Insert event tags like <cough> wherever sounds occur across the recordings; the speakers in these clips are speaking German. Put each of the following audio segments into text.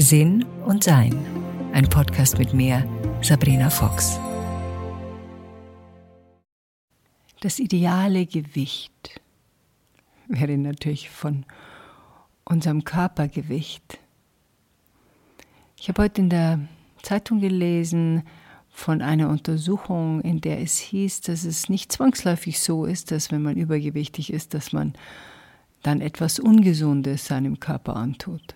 Sinn und Sein. Ein Podcast mit mir, Sabrina Fox. Das ideale Gewicht wäre natürlich von unserem Körpergewicht. Ich habe heute in der Zeitung gelesen von einer Untersuchung, in der es hieß, dass es nicht zwangsläufig so ist, dass wenn man übergewichtig ist, dass man dann etwas Ungesundes seinem Körper antut.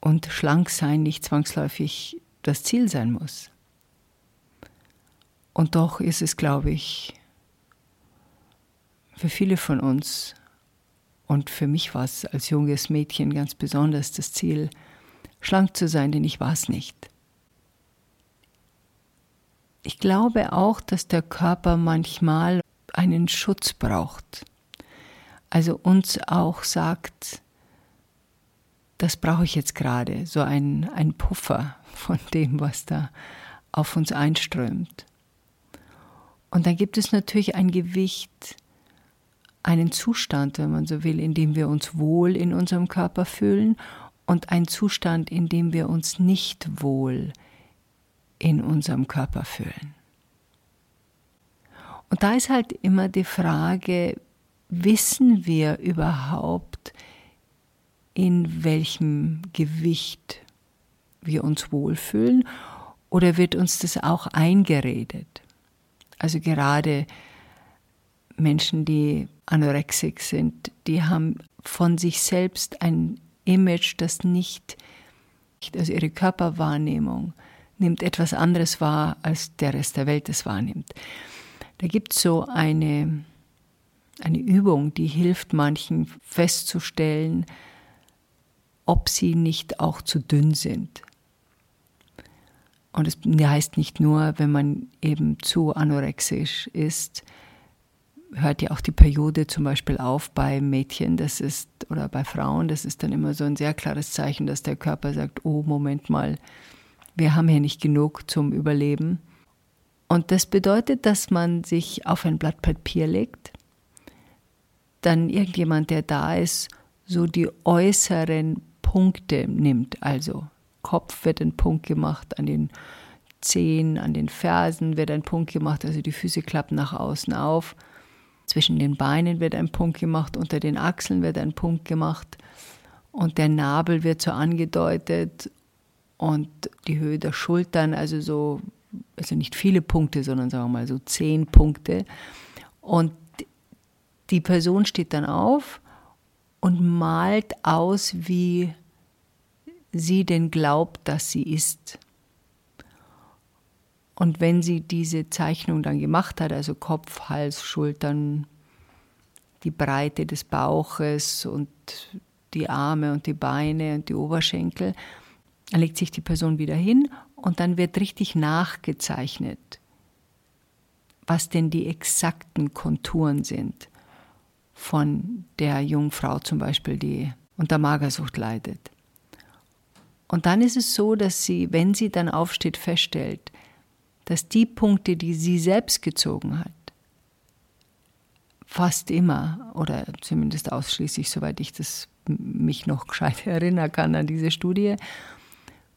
Und schlank sein nicht zwangsläufig das Ziel sein muss. Und doch ist es, glaube ich, für viele von uns und für mich war es als junges Mädchen ganz besonders das Ziel, schlank zu sein, denn ich war es nicht. Ich glaube auch, dass der Körper manchmal einen Schutz braucht. Also uns auch sagt, das brauche ich jetzt gerade, so ein, ein Puffer von dem, was da auf uns einströmt. Und dann gibt es natürlich ein Gewicht, einen Zustand, wenn man so will, in dem wir uns wohl in unserem Körper fühlen und ein Zustand, in dem wir uns nicht wohl in unserem Körper fühlen. Und da ist halt immer die Frage, wissen wir überhaupt, in welchem Gewicht wir uns wohlfühlen oder wird uns das auch eingeredet? Also gerade Menschen, die anorexisch sind, die haben von sich selbst ein Image, das nicht, also ihre Körperwahrnehmung nimmt etwas anderes wahr, als der Rest der Welt es wahrnimmt. Da gibt es so eine, eine Übung, die hilft manchen festzustellen, ob sie nicht auch zu dünn sind. Und es heißt nicht nur, wenn man eben zu anorexisch ist, hört ja auch die Periode zum Beispiel auf bei Mädchen, das ist, oder bei Frauen, das ist dann immer so ein sehr klares Zeichen, dass der Körper sagt, oh, Moment mal, wir haben hier nicht genug zum Überleben. Und das bedeutet, dass man sich auf ein Blatt Papier legt, dann irgendjemand, der da ist, so die äußeren Punkte nimmt. Also Kopf wird ein Punkt gemacht, an den Zehen, an den Fersen wird ein Punkt gemacht, also die Füße klappen nach außen auf. Zwischen den Beinen wird ein Punkt gemacht, unter den Achseln wird ein Punkt gemacht und der Nabel wird so angedeutet und die Höhe der Schultern, also so, also nicht viele Punkte, sondern sagen wir mal so zehn Punkte. Und die Person steht dann auf und malt aus, wie sie denn glaubt, dass sie ist. Und wenn sie diese Zeichnung dann gemacht hat, also Kopf, Hals, Schultern, die Breite des Bauches und die Arme und die Beine und die Oberschenkel, dann legt sich die Person wieder hin und dann wird richtig nachgezeichnet, was denn die exakten Konturen sind von der Jungfrau zum Beispiel, die unter Magersucht leidet. Und dann ist es so, dass sie, wenn sie dann aufsteht, feststellt, dass die Punkte, die sie selbst gezogen hat, fast immer oder zumindest ausschließlich, soweit ich das mich noch gescheit <laughs> erinnern kann an diese Studie,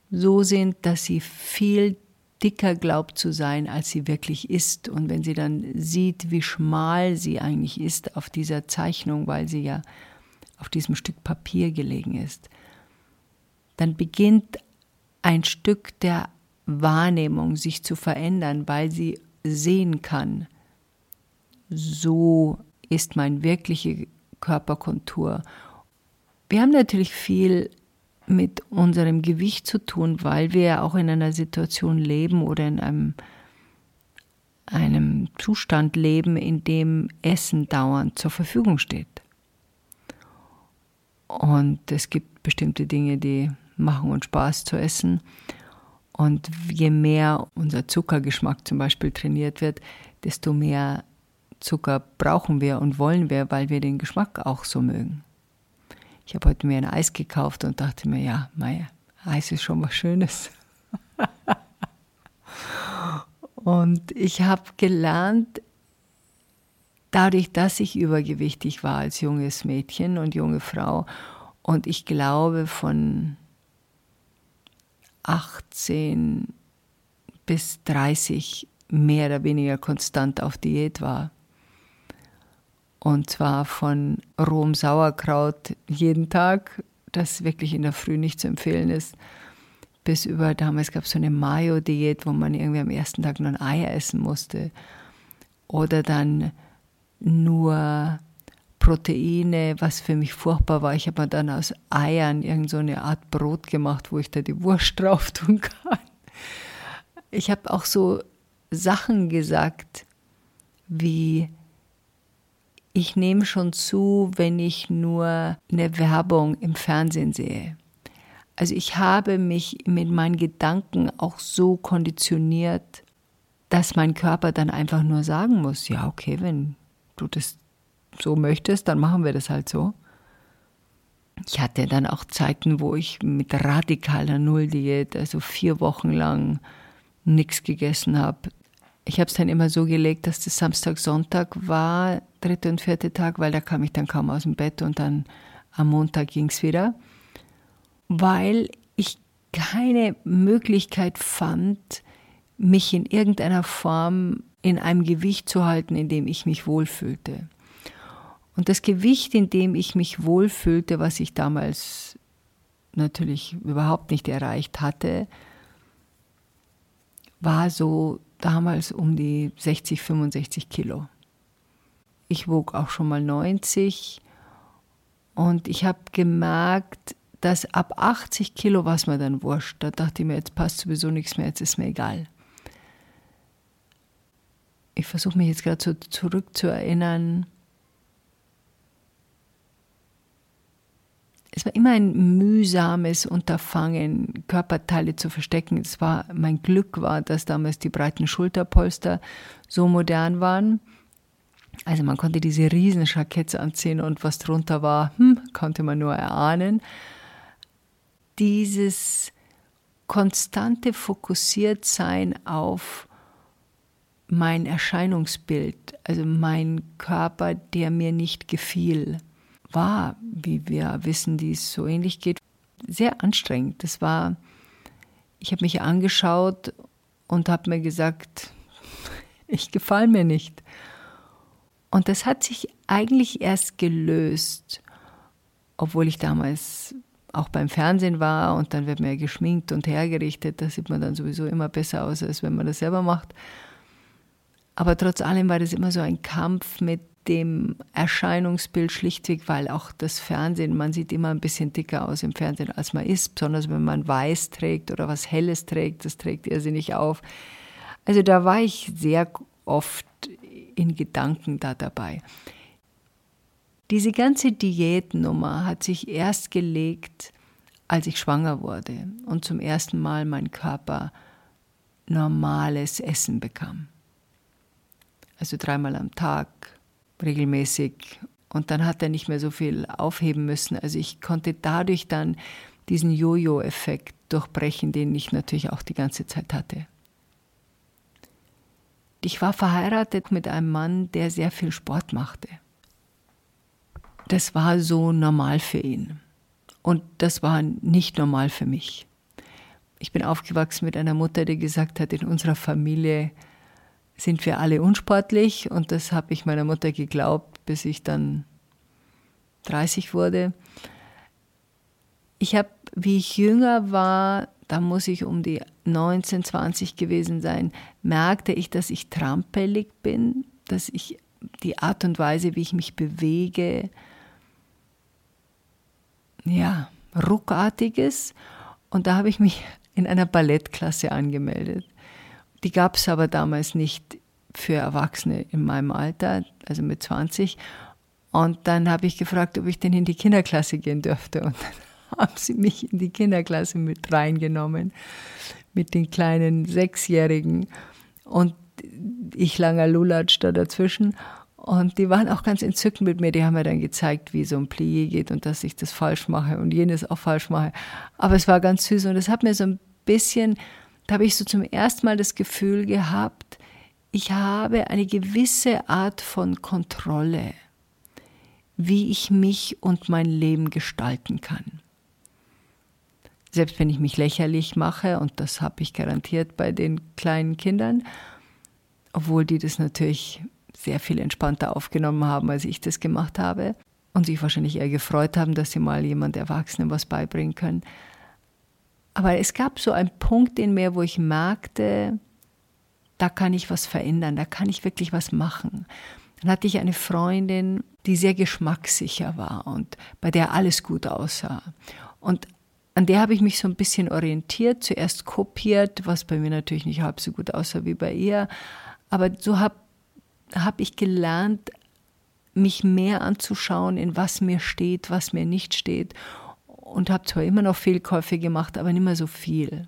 so sind, dass sie viel dicker glaubt zu sein, als sie wirklich ist. Und wenn sie dann sieht, wie schmal sie eigentlich ist auf dieser Zeichnung, weil sie ja auf diesem Stück Papier gelegen ist, dann beginnt ein Stück der Wahrnehmung sich zu verändern, weil sie sehen kann, so ist meine wirkliche Körperkontur. Wir haben natürlich viel mit unserem Gewicht zu tun, weil wir auch in einer Situation leben oder in einem, einem Zustand leben, in dem Essen dauernd zur Verfügung steht. Und es gibt bestimmte Dinge, die machen uns Spaß zu essen. Und je mehr unser Zuckergeschmack zum Beispiel trainiert wird, desto mehr Zucker brauchen wir und wollen wir, weil wir den Geschmack auch so mögen. Ich habe heute mir ein Eis gekauft und dachte mir, ja, Meier, Eis ist schon was Schönes. <laughs> und ich habe gelernt, dadurch, dass ich übergewichtig war als junges Mädchen und junge Frau und ich glaube von 18 bis 30 mehr oder weniger konstant auf Diät war. Und zwar von rohem Sauerkraut jeden Tag, das wirklich in der Früh nicht zu empfehlen ist, bis über, damals gab es so eine Mayo-Diät, wo man irgendwie am ersten Tag nur ein Ei essen musste. Oder dann nur Proteine, was für mich furchtbar war. Ich habe mir dann aus Eiern irgend so eine Art Brot gemacht, wo ich da die Wurst <laughs> drauf tun kann. Ich habe auch so Sachen gesagt, wie ich nehme schon zu, wenn ich nur eine Werbung im Fernsehen sehe. Also ich habe mich mit meinen Gedanken auch so konditioniert, dass mein Körper dann einfach nur sagen muss, ja, okay, wenn du das so möchtest, dann machen wir das halt so. Ich hatte dann auch Zeiten, wo ich mit radikaler Nulldiät, also vier Wochen lang nichts gegessen habe. Ich habe es dann immer so gelegt, dass das Samstag, Sonntag war, dritte und vierte Tag, weil da kam ich dann kaum aus dem Bett und dann am Montag ging es wieder, weil ich keine Möglichkeit fand, mich in irgendeiner Form in einem Gewicht zu halten, in dem ich mich wohlfühlte. Und das Gewicht, in dem ich mich wohlfühlte, was ich damals natürlich überhaupt nicht erreicht hatte, war so damals um die 60, 65 Kilo. Ich wog auch schon mal 90 und ich habe gemerkt, dass ab 80 Kilo war es mir dann wurscht. Da dachte ich mir, jetzt passt sowieso nichts mehr, jetzt ist mir egal. Ich versuche mich jetzt gerade so zurückzuerinnern, es war immer ein mühsames Unterfangen, Körperteile zu verstecken. Es war, mein Glück war, dass damals die breiten Schulterpolster so modern waren. Also man konnte diese riesen Jacketts anziehen und was drunter war, hm, konnte man nur erahnen. Dieses konstante Fokussiertsein auf mein Erscheinungsbild, also mein Körper, der mir nicht gefiel war, wie wir wissen, die es so ähnlich geht, sehr anstrengend. Das war, ich habe mich angeschaut und habe mir gesagt, <laughs> ich gefalle mir nicht. Und das hat sich eigentlich erst gelöst, obwohl ich damals auch beim Fernsehen war und dann wird man ja geschminkt und hergerichtet. Da sieht man dann sowieso immer besser aus, als wenn man das selber macht. Aber trotz allem war das immer so ein Kampf mit dem Erscheinungsbild schlichtweg, weil auch das Fernsehen, man sieht immer ein bisschen dicker aus im Fernsehen, als man ist, besonders wenn man weiß trägt oder was Helles trägt, das trägt er sie nicht auf. Also da war ich sehr oft in Gedanken da dabei. Diese ganze Diätnummer hat sich erst gelegt, als ich schwanger wurde und zum ersten Mal mein Körper normales Essen bekam. Also dreimal am Tag, regelmäßig. Und dann hat er nicht mehr so viel aufheben müssen. Also ich konnte dadurch dann diesen Jojo-Effekt durchbrechen, den ich natürlich auch die ganze Zeit hatte. Ich war verheiratet mit einem Mann, der sehr viel Sport machte. Das war so normal für ihn. Und das war nicht normal für mich. Ich bin aufgewachsen mit einer Mutter, die gesagt hat, in unserer Familie sind wir alle unsportlich und das habe ich meiner Mutter geglaubt, bis ich dann 30 wurde. Ich habe, wie ich jünger war, da muss ich um die 19, 20 gewesen sein, merkte ich, dass ich trampelig bin, dass ich die Art und Weise, wie ich mich bewege, ja, ruckartiges. Und da habe ich mich in einer Ballettklasse angemeldet. Die gab es aber damals nicht für Erwachsene in meinem Alter, also mit 20. Und dann habe ich gefragt, ob ich denn in die Kinderklasse gehen dürfte. Und dann <laughs> haben sie mich in die Kinderklasse mit reingenommen, mit den kleinen Sechsjährigen. Und ich langer Lulatsch da dazwischen. Und die waren auch ganz entzückt mit mir. Die haben mir dann gezeigt, wie so ein Plié geht und dass ich das falsch mache und jenes auch falsch mache. Aber es war ganz süß und es hat mir so ein bisschen habe ich so zum ersten Mal das Gefühl gehabt, ich habe eine gewisse Art von Kontrolle, wie ich mich und mein Leben gestalten kann. selbst wenn ich mich lächerlich mache, und das habe ich garantiert bei den kleinen Kindern, obwohl die das natürlich sehr viel entspannter aufgenommen haben, als ich das gemacht habe und sich wahrscheinlich eher gefreut haben, dass sie mal jemand Erwachsenen was beibringen können. Aber es gab so einen Punkt in mir, wo ich merkte, da kann ich was verändern, da kann ich wirklich was machen. Dann hatte ich eine Freundin, die sehr geschmackssicher war und bei der alles gut aussah. Und an der habe ich mich so ein bisschen orientiert, zuerst kopiert, was bei mir natürlich nicht halb so gut aussah wie bei ihr. Aber so habe hab ich gelernt, mich mehr anzuschauen, in was mir steht, was mir nicht steht. Und habe zwar immer noch Fehlkäufe gemacht, aber nicht mehr so viel.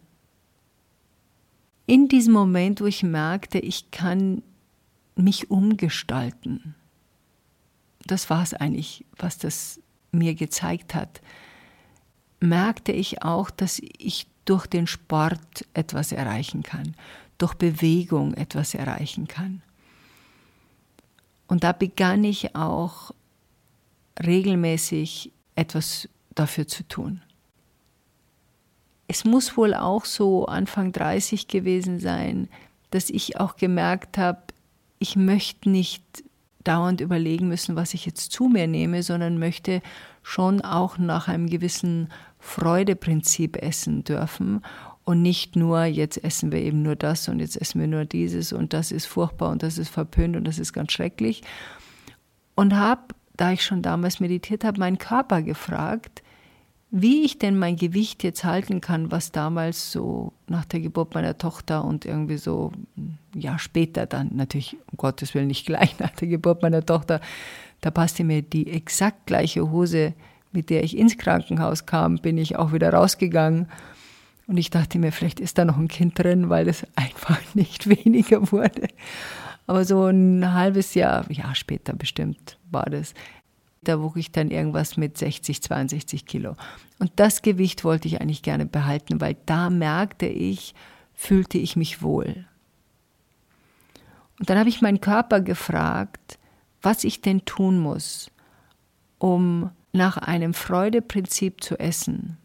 In diesem Moment, wo ich merkte, ich kann mich umgestalten, das war es eigentlich, was das mir gezeigt hat, merkte ich auch, dass ich durch den Sport etwas erreichen kann, durch Bewegung etwas erreichen kann. Und da begann ich auch regelmäßig etwas dafür zu tun. Es muss wohl auch so Anfang 30 gewesen sein, dass ich auch gemerkt habe, ich möchte nicht dauernd überlegen müssen, was ich jetzt zu mir nehme, sondern möchte schon auch nach einem gewissen Freudeprinzip essen dürfen und nicht nur, jetzt essen wir eben nur das und jetzt essen wir nur dieses und das ist furchtbar und das ist verpönt und das ist ganz schrecklich. Und habe, da ich schon damals meditiert habe, meinen Körper gefragt, wie ich denn mein Gewicht jetzt halten kann, was damals so nach der Geburt meiner Tochter und irgendwie so ein Jahr später dann, natürlich um Gottes Willen nicht gleich <laughs> nach der Geburt meiner Tochter, da passte mir die exakt gleiche Hose, mit der ich ins Krankenhaus kam, bin ich auch wieder rausgegangen. Und ich dachte mir, vielleicht ist da noch ein Kind drin, weil es <laughs> einfach nicht <laughs> weniger wurde. Aber so ein halbes Jahr, Jahr später bestimmt war das, da wog ich dann irgendwas mit 60, 62 Kilo. Und das Gewicht wollte ich eigentlich gerne behalten, weil da merkte ich, fühlte ich mich wohl. Und dann habe ich meinen Körper gefragt, was ich denn tun muss, um nach einem Freudeprinzip zu essen.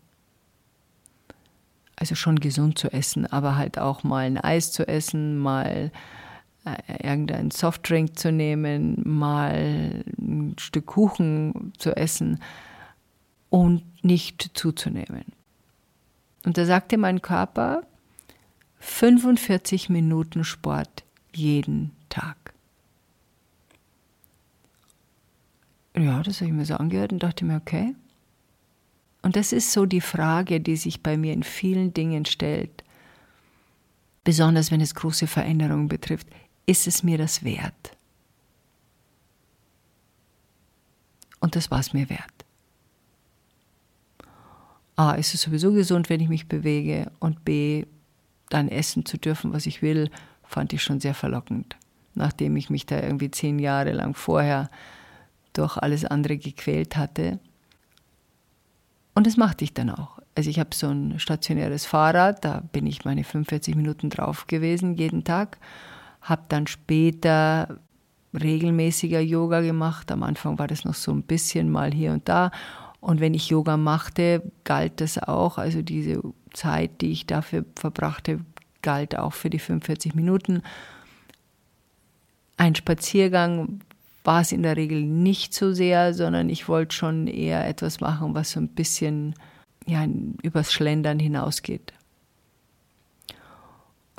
Also schon gesund zu essen, aber halt auch mal ein Eis zu essen, mal irgendeinen Softdrink zu nehmen, mal ein Stück Kuchen zu essen und nicht zuzunehmen. Und da sagte mein Körper, 45 Minuten Sport jeden Tag. Ja, das habe ich mir so angehört und dachte mir, okay. Und das ist so die Frage, die sich bei mir in vielen Dingen stellt, besonders wenn es große Veränderungen betrifft ist es mir das wert? Und das war es mir wert. A, ist es sowieso gesund, wenn ich mich bewege und B, dann essen zu dürfen, was ich will, fand ich schon sehr verlockend. Nachdem ich mich da irgendwie zehn Jahre lang vorher durch alles andere gequält hatte. Und das machte ich dann auch. Also ich habe so ein stationäres Fahrrad, da bin ich meine 45 Minuten drauf gewesen jeden Tag habe dann später regelmäßiger Yoga gemacht. Am Anfang war das noch so ein bisschen mal hier und da. Und wenn ich Yoga machte, galt das auch. Also diese Zeit, die ich dafür verbrachte, galt auch für die 45 Minuten. Ein Spaziergang war es in der Regel nicht so sehr, sondern ich wollte schon eher etwas machen, was so ein bisschen ja, übers Schlendern hinausgeht.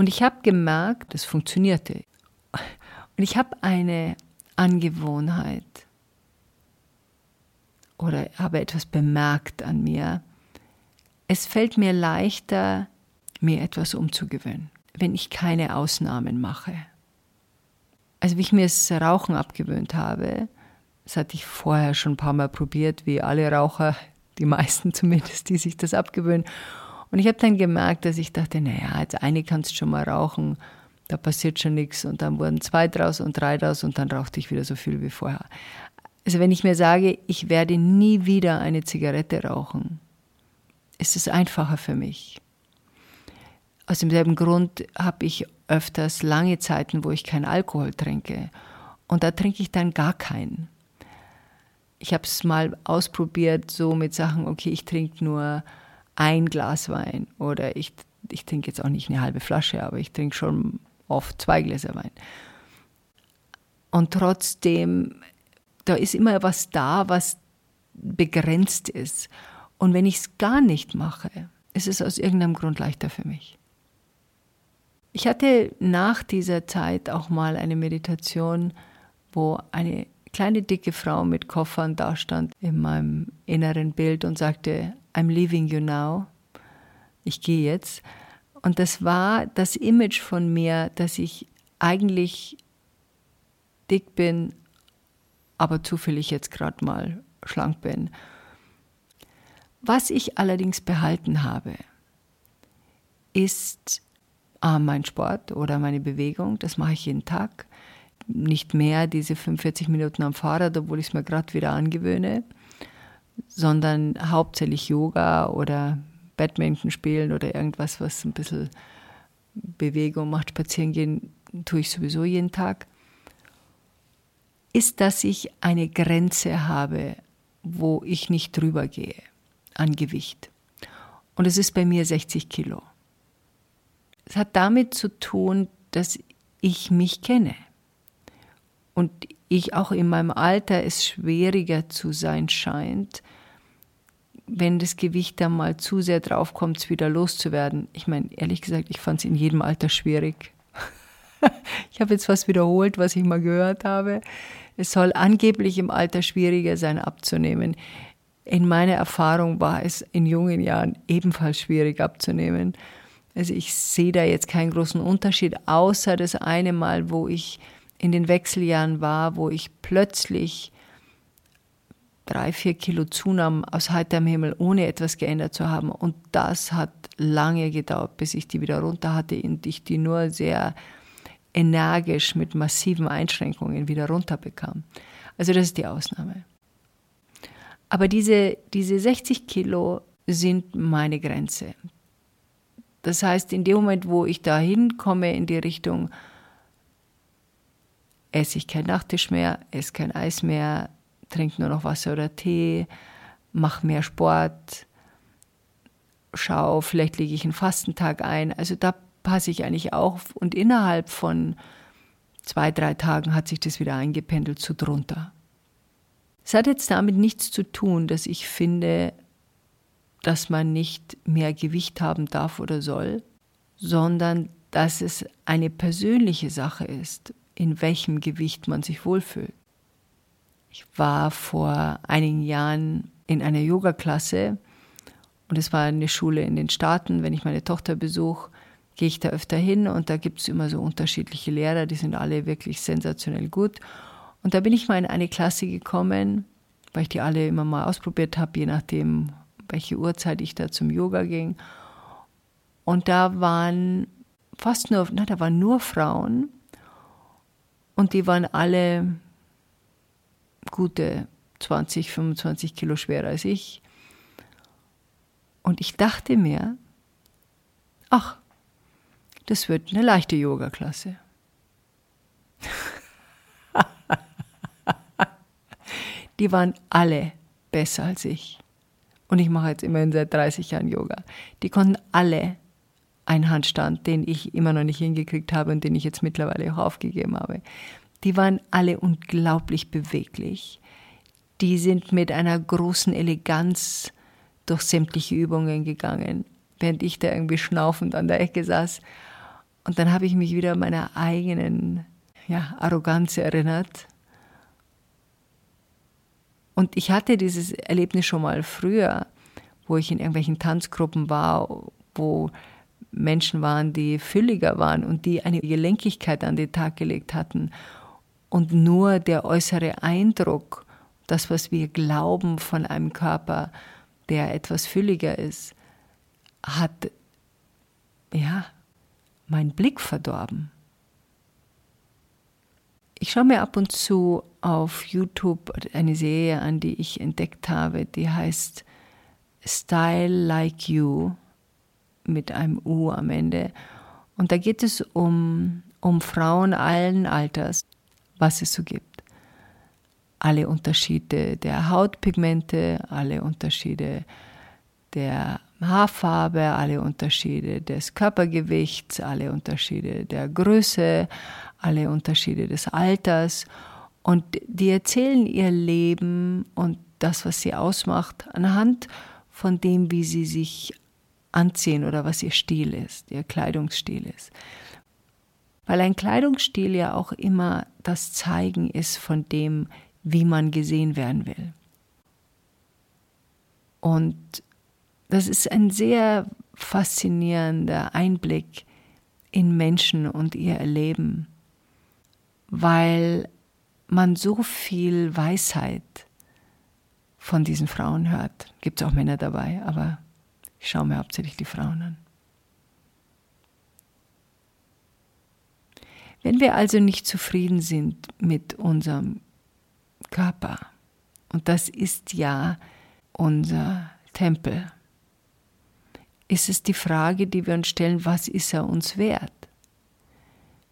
Und ich habe gemerkt, es funktionierte. Und ich habe eine Angewohnheit oder habe etwas bemerkt an mir. Es fällt mir leichter, mir etwas umzugewöhnen, wenn ich keine Ausnahmen mache. Also wie ich mir das Rauchen abgewöhnt habe, das hatte ich vorher schon ein paar Mal probiert, wie alle Raucher, die meisten zumindest, die sich das abgewöhnen. Und ich habe dann gemerkt, dass ich dachte, naja, jetzt eine kannst du schon mal rauchen, da passiert schon nichts. Und dann wurden zwei draus und drei draus und dann rauchte ich wieder so viel wie vorher. Also wenn ich mir sage, ich werde nie wieder eine Zigarette rauchen, ist es einfacher für mich. Aus demselben Grund habe ich öfters lange Zeiten, wo ich keinen Alkohol trinke. Und da trinke ich dann gar keinen. Ich habe es mal ausprobiert, so mit Sachen, okay, ich trinke nur ein Glas Wein oder ich, ich trinke jetzt auch nicht eine halbe Flasche, aber ich trinke schon oft zwei Gläser Wein. Und trotzdem, da ist immer was da, was begrenzt ist. Und wenn ich es gar nicht mache, ist es aus irgendeinem Grund leichter für mich. Ich hatte nach dieser Zeit auch mal eine Meditation, wo eine kleine dicke Frau mit Koffern dastand in meinem inneren Bild und sagte, I'm leaving you now. Ich gehe jetzt. Und das war das Image von mir, dass ich eigentlich dick bin, aber zufällig jetzt gerade mal schlank bin. Was ich allerdings behalten habe, ist ah, mein Sport oder meine Bewegung. Das mache ich jeden Tag. Nicht mehr diese 45 Minuten am Fahrrad, obwohl ich es mir gerade wieder angewöhne, sondern hauptsächlich Yoga oder Badminton spielen oder irgendwas, was ein bisschen Bewegung macht. Spazieren gehen tue ich sowieso jeden Tag. Ist, dass ich eine Grenze habe, wo ich nicht drüber gehe an Gewicht. Und es ist bei mir 60 Kilo. Es hat damit zu tun, dass ich mich kenne. Und ich auch in meinem Alter es schwieriger zu sein scheint, wenn das Gewicht dann mal zu sehr draufkommt, es wieder loszuwerden. Ich meine, ehrlich gesagt, ich fand es in jedem Alter schwierig. <laughs> ich habe jetzt was wiederholt, was ich mal gehört habe. Es soll angeblich im Alter schwieriger sein abzunehmen. In meiner Erfahrung war es in jungen Jahren ebenfalls schwierig abzunehmen. Also ich sehe da jetzt keinen großen Unterschied, außer das eine Mal, wo ich in den Wechseljahren war, wo ich plötzlich drei, vier Kilo zunahm aus heiterem Himmel, ohne etwas geändert zu haben. Und das hat lange gedauert, bis ich die wieder runter hatte und ich die nur sehr energisch mit massiven Einschränkungen wieder runterbekam. Also das ist die Ausnahme. Aber diese, diese 60 Kilo sind meine Grenze. Das heißt, in dem Moment, wo ich da hinkomme in die Richtung, esse ich kein Nachtisch mehr, esse kein Eis mehr, trinke nur noch Wasser oder Tee, mache mehr Sport, schaue, vielleicht lege ich einen Fastentag ein. Also da passe ich eigentlich auch. Und innerhalb von zwei, drei Tagen hat sich das wieder eingependelt zu drunter. Es hat jetzt damit nichts zu tun, dass ich finde, dass man nicht mehr Gewicht haben darf oder soll, sondern dass es eine persönliche Sache ist, in welchem Gewicht man sich wohlfühlt. Ich war vor einigen Jahren in einer Yoga-Klasse und es war eine Schule in den Staaten. Wenn ich meine Tochter besuche, gehe ich da öfter hin und da gibt es immer so unterschiedliche Lehrer, die sind alle wirklich sensationell gut. Und da bin ich mal in eine Klasse gekommen, weil ich die alle immer mal ausprobiert habe, je nachdem, welche Uhrzeit ich da zum Yoga ging. Und da waren fast nur, na, da waren nur Frauen und die waren alle gute 20, 25 Kilo schwerer als ich. Und ich dachte mir, ach, das wird eine leichte Yoga-Klasse. <laughs> die waren alle besser als ich. Und ich mache jetzt immerhin seit 30 Jahren Yoga. Die konnten alle einen Handstand, den ich immer noch nicht hingekriegt habe und den ich jetzt mittlerweile auch aufgegeben habe. Die waren alle unglaublich beweglich. Die sind mit einer großen Eleganz durch sämtliche Übungen gegangen, während ich da irgendwie schnaufend an der Ecke saß. Und dann habe ich mich wieder meiner eigenen ja, Arroganz erinnert und ich hatte dieses Erlebnis schon mal früher, wo ich in irgendwelchen Tanzgruppen war, wo Menschen waren, die fülliger waren und die eine Gelenkigkeit an den Tag gelegt hatten. Und nur der äußere Eindruck, das, was wir glauben von einem Körper, der etwas fülliger ist, hat ja meinen Blick verdorben. Ich schaue mir ab und zu auf YouTube eine Serie an, die ich entdeckt habe, die heißt Style Like You mit einem U am Ende. Und da geht es um, um Frauen allen Alters, was es so gibt. Alle Unterschiede der Hautpigmente, alle Unterschiede der Haarfarbe, alle Unterschiede des Körpergewichts, alle Unterschiede der Größe, alle Unterschiede des Alters. Und die erzählen ihr Leben und das, was sie ausmacht, anhand von dem, wie sie sich anziehen oder was ihr Stil ist, ihr Kleidungsstil ist. Weil ein Kleidungsstil ja auch immer das Zeigen ist von dem, wie man gesehen werden will. Und das ist ein sehr faszinierender Einblick in Menschen und ihr Erleben, weil man so viel Weisheit von diesen Frauen hört. Gibt es auch Männer dabei, aber ich schaue mir hauptsächlich die Frauen an. Wenn wir also nicht zufrieden sind mit unserem Körper, und das ist ja unser Tempel, ist es die Frage, die wir uns stellen, was ist er uns wert?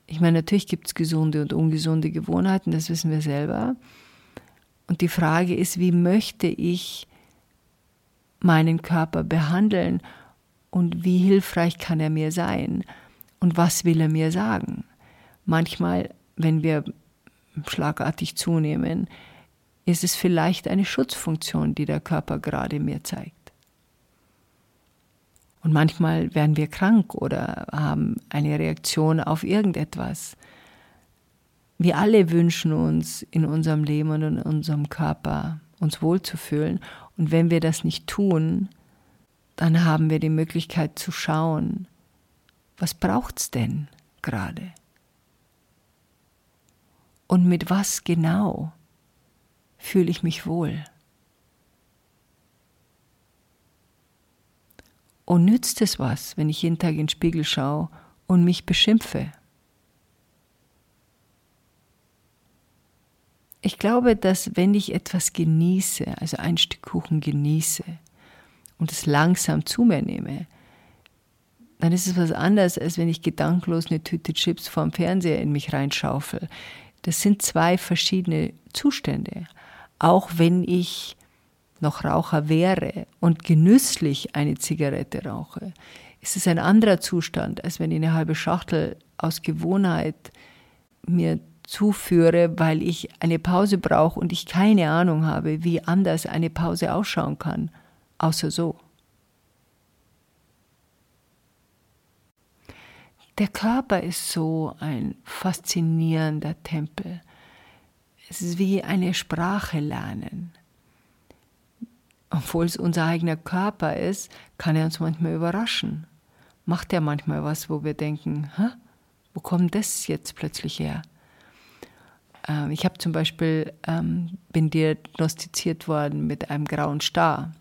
Ich meine, natürlich gibt es gesunde und ungesunde Gewohnheiten, das wissen wir selber. Und die Frage ist, wie möchte ich meinen Körper behandeln und wie hilfreich kann er mir sein und was will er mir sagen? Manchmal, wenn wir schlagartig zunehmen, ist es vielleicht eine Schutzfunktion, die der Körper gerade mir zeigt. Und manchmal werden wir krank oder haben eine Reaktion auf irgendetwas. Wir alle wünschen uns in unserem Leben und in unserem Körper uns wohlzufühlen. Und wenn wir das nicht tun, dann haben wir die Möglichkeit zu schauen, was braucht es denn gerade? Und mit was genau fühle ich mich wohl? Und nützt es was, wenn ich jeden Tag in den Spiegel schaue und mich beschimpfe? Ich glaube, dass wenn ich etwas genieße, also ein Stück Kuchen genieße und es langsam zu mir nehme, dann ist es was anderes, als wenn ich gedankenlos eine Tüte Chips vorm Fernseher in mich reinschaufel. Das sind zwei verschiedene Zustände. Auch wenn ich noch Raucher wäre und genüsslich eine Zigarette rauche, ist es ein anderer Zustand, als wenn ich eine halbe Schachtel aus Gewohnheit mir zuführe, weil ich eine Pause brauche und ich keine Ahnung habe, wie anders eine Pause ausschauen kann, außer so. Der Körper ist so ein faszinierender Tempel. Es ist wie eine Sprache lernen obwohl es unser eigener Körper ist, kann er uns manchmal überraschen. Macht er manchmal was, wo wir denken, Hä? wo kommt das jetzt plötzlich her? Ähm, ich habe zum Beispiel, ähm, bin diagnostiziert worden mit einem grauen Star.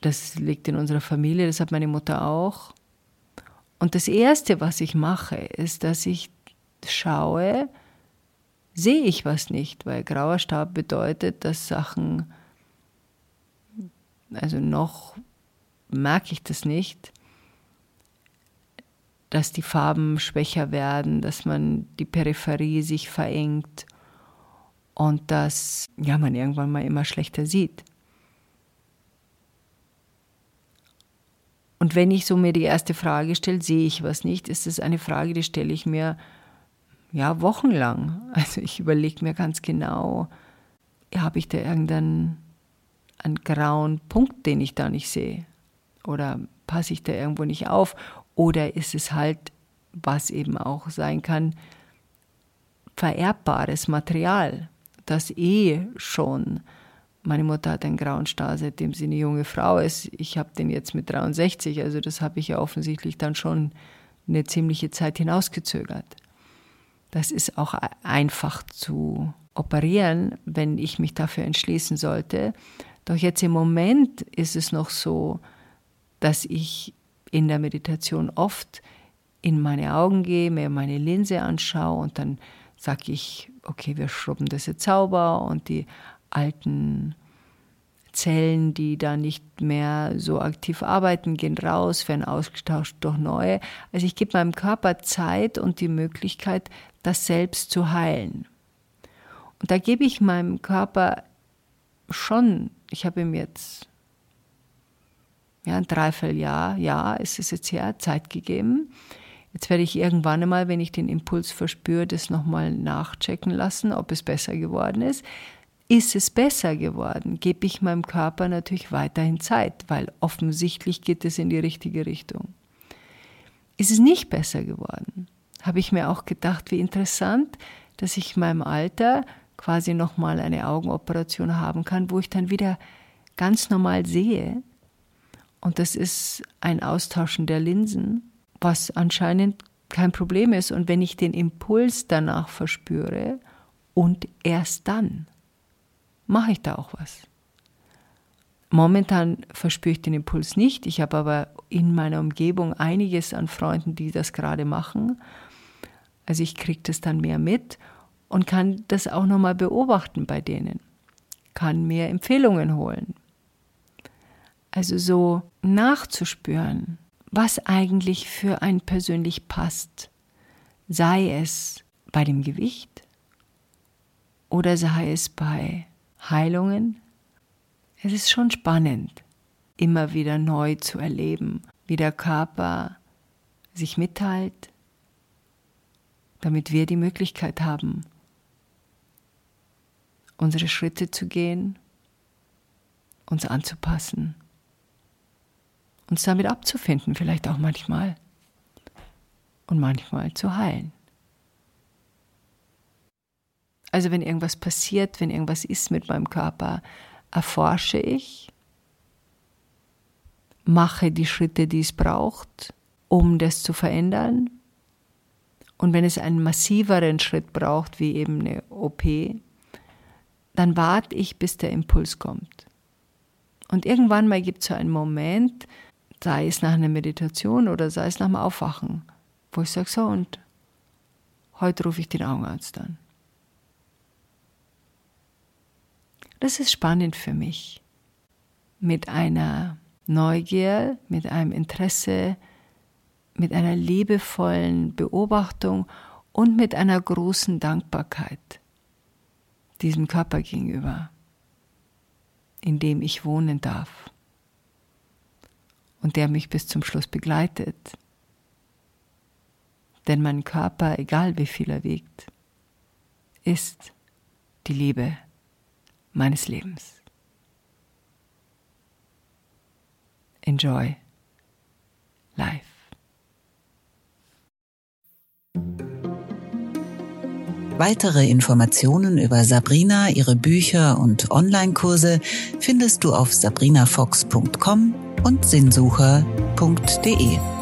Das liegt in unserer Familie, das hat meine Mutter auch. Und das Erste, was ich mache, ist, dass ich schaue, sehe ich was nicht, weil grauer Stab bedeutet, dass Sachen also noch merke ich das nicht, dass die Farben schwächer werden, dass man die Peripherie sich verengt und dass ja, man irgendwann mal immer schlechter sieht. Und wenn ich so mir die erste Frage stelle, sehe ich was nicht, ist es eine Frage, die stelle ich mir ja wochenlang. <laughs> Also ich überlege mir ganz genau, habe ich da irgendeinen einen grauen Punkt, den ich da nicht sehe? Oder passe ich da irgendwo nicht auf? Oder ist es halt, was eben auch sein kann, vererbbares Material, das eh schon, meine Mutter hat einen grauen Star, seitdem sie eine junge Frau ist. Ich habe den jetzt mit 63, also das habe ich ja offensichtlich dann schon eine ziemliche Zeit hinausgezögert. Das ist auch einfach zu operieren, wenn ich mich dafür entschließen sollte. Doch jetzt im Moment ist es noch so, dass ich in der Meditation oft in meine Augen gehe, mir meine Linse anschaue und dann sage ich, okay, wir schrubben das jetzt sauber und die alten Zellen, die da nicht mehr so aktiv arbeiten, gehen raus, werden ausgetauscht durch neue. Also ich gebe meinem Körper Zeit und die Möglichkeit, das selbst zu heilen. Und da gebe ich meinem Körper schon ich habe ihm jetzt Ja, ein Dreivierteljahr, ja, ist es jetzt her, Zeit gegeben. Jetzt werde ich irgendwann einmal, wenn ich den Impuls verspüre, das nochmal nachchecken lassen, ob es besser geworden ist. Ist es besser geworden, gebe ich meinem Körper natürlich weiterhin Zeit, weil offensichtlich geht es in die richtige Richtung. Ist es nicht besser geworden, habe ich mir auch gedacht, wie interessant, dass ich in meinem Alter quasi nochmal eine Augenoperation haben kann, wo ich dann wieder ganz normal sehe. Und das ist ein Austauschen der Linsen, was anscheinend kein Problem ist. Und wenn ich den Impuls danach verspüre und erst dann mache ich da auch was. Momentan verspüre ich den Impuls nicht. Ich habe aber in meiner Umgebung einiges an Freunden, die das gerade machen. Also ich kriege das dann mehr mit und kann das auch nochmal beobachten bei denen. Kann mehr Empfehlungen holen. Also so nachzuspüren, was eigentlich für einen persönlich passt. Sei es bei dem Gewicht oder sei es bei Heilungen. Es ist schon spannend, immer wieder neu zu erleben, wie der Körper sich mitteilt, damit wir die Möglichkeit haben, unsere Schritte zu gehen, uns anzupassen, uns damit abzufinden, vielleicht auch manchmal und manchmal zu heilen. Also wenn irgendwas passiert, wenn irgendwas ist mit meinem Körper, erforsche ich, mache die Schritte, die es braucht, um das zu verändern. Und wenn es einen massiveren Schritt braucht, wie eben eine OP, dann warte ich, bis der Impuls kommt. Und irgendwann mal gibt es so einen Moment, sei es nach einer Meditation oder sei es nach dem Aufwachen, wo ich sage, so und heute rufe ich den Augenarzt an. Das ist spannend für mich. Mit einer Neugier, mit einem Interesse, mit einer liebevollen Beobachtung und mit einer großen Dankbarkeit diesem Körper gegenüber, in dem ich wohnen darf und der mich bis zum Schluss begleitet. Denn mein Körper, egal wie viel er wiegt, ist die Liebe meines Lebens. Enjoy life. Weitere Informationen über Sabrina, ihre Bücher und Online-Kurse findest du auf sabrinafox.com und sinnsucher.de.